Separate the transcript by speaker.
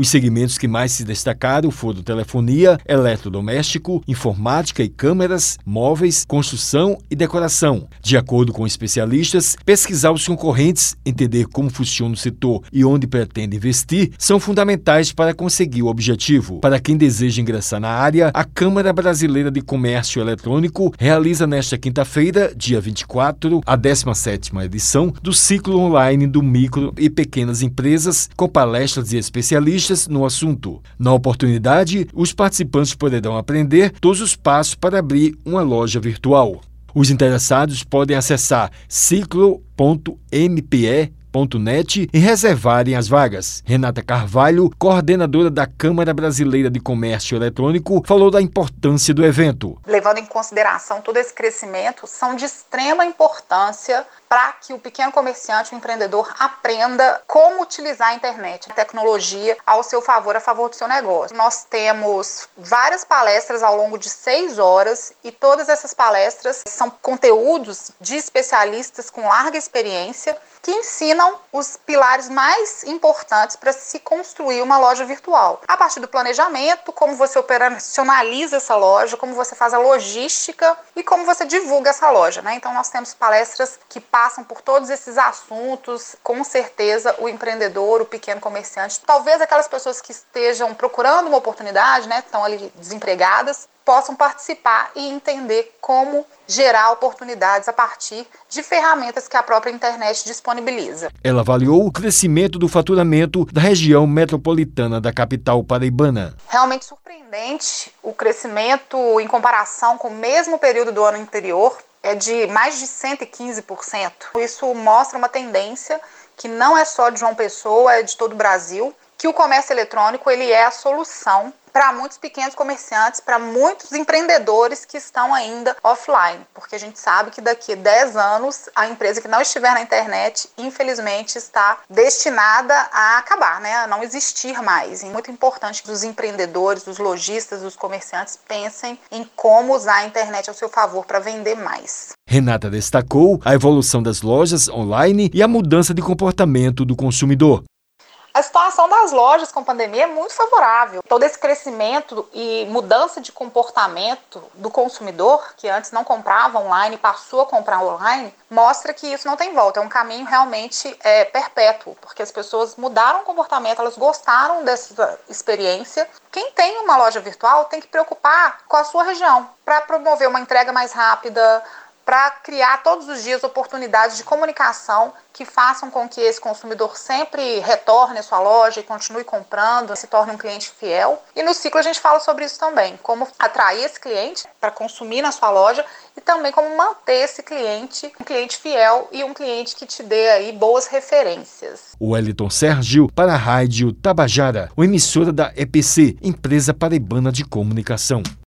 Speaker 1: Os segmentos que mais se destacaram foram telefonia, eletrodoméstico, informática e câmeras, móveis, construção e decoração. De acordo com especialistas, pesquisar os concorrentes, entender como funciona o setor e onde pretende investir são fundamentais para conseguir o objetivo. Para quem deseja ingressar na área, a Câmara Brasileira de Comércio Eletrônico realiza nesta quinta-feira, dia 24, a 17ª edição do ciclo online do micro e pequenas empresas, com palestras e especialistas no assunto. Na oportunidade, os participantes poderão aprender todos os passos para abrir uma loja virtual. Os interessados podem acessar ciclo.mpe net e reservarem as vagas. Renata Carvalho, coordenadora da Câmara Brasileira de Comércio Eletrônico, falou da importância do evento.
Speaker 2: Levando em consideração todo esse crescimento, são de extrema importância para que o pequeno comerciante, o empreendedor, aprenda como utilizar a internet, a tecnologia ao seu favor, a favor do seu negócio. Nós temos várias palestras ao longo de seis horas e todas essas palestras são conteúdos de especialistas com larga experiência que ensinam os pilares mais importantes para se construir uma loja virtual. A partir do planejamento, como você operacionaliza essa loja, como você faz a logística e como você divulga essa loja. Né? Então, nós temos palestras que passam por todos esses assuntos. Com certeza, o empreendedor, o pequeno comerciante, talvez aquelas pessoas que estejam procurando uma oportunidade, né, estão ali desempregadas, possam participar e entender como gerar oportunidades a partir de ferramentas que a própria internet disponibiliza.
Speaker 1: Ela avaliou o crescimento do faturamento da região metropolitana da capital paraibana.
Speaker 2: Realmente surpreendente o crescimento em comparação com o mesmo período do ano anterior, é de mais de 115%. Isso mostra uma tendência que não é só de João Pessoa, é de todo o Brasil, que o comércio eletrônico ele é a solução para muitos pequenos comerciantes, para muitos empreendedores que estão ainda offline, porque a gente sabe que daqui a 10 anos a empresa que não estiver na internet, infelizmente, está destinada a acabar, né, a não existir mais. É muito importante que os empreendedores, os lojistas, os comerciantes pensem em como usar a internet ao seu favor para vender mais.
Speaker 1: Renata destacou a evolução das lojas online e a mudança de comportamento do consumidor.
Speaker 2: A situação das lojas com pandemia é muito favorável. Todo esse crescimento e mudança de comportamento do consumidor, que antes não comprava online, passou a comprar online, mostra que isso não tem volta. É um caminho realmente é, perpétuo, porque as pessoas mudaram o comportamento, elas gostaram dessa experiência. Quem tem uma loja virtual tem que preocupar com a sua região para promover uma entrega mais rápida, para criar todos os dias oportunidades de comunicação que façam com que esse consumidor sempre retorne à sua loja e continue comprando, se torne um cliente fiel. E no ciclo a gente fala sobre isso também, como atrair esse cliente para consumir na sua loja e também como manter esse cliente um cliente fiel e um cliente que te dê aí boas referências.
Speaker 1: O Wellington Sérgio para a Rádio Tabajara, emissora da EPC, Empresa Paraibana de Comunicação.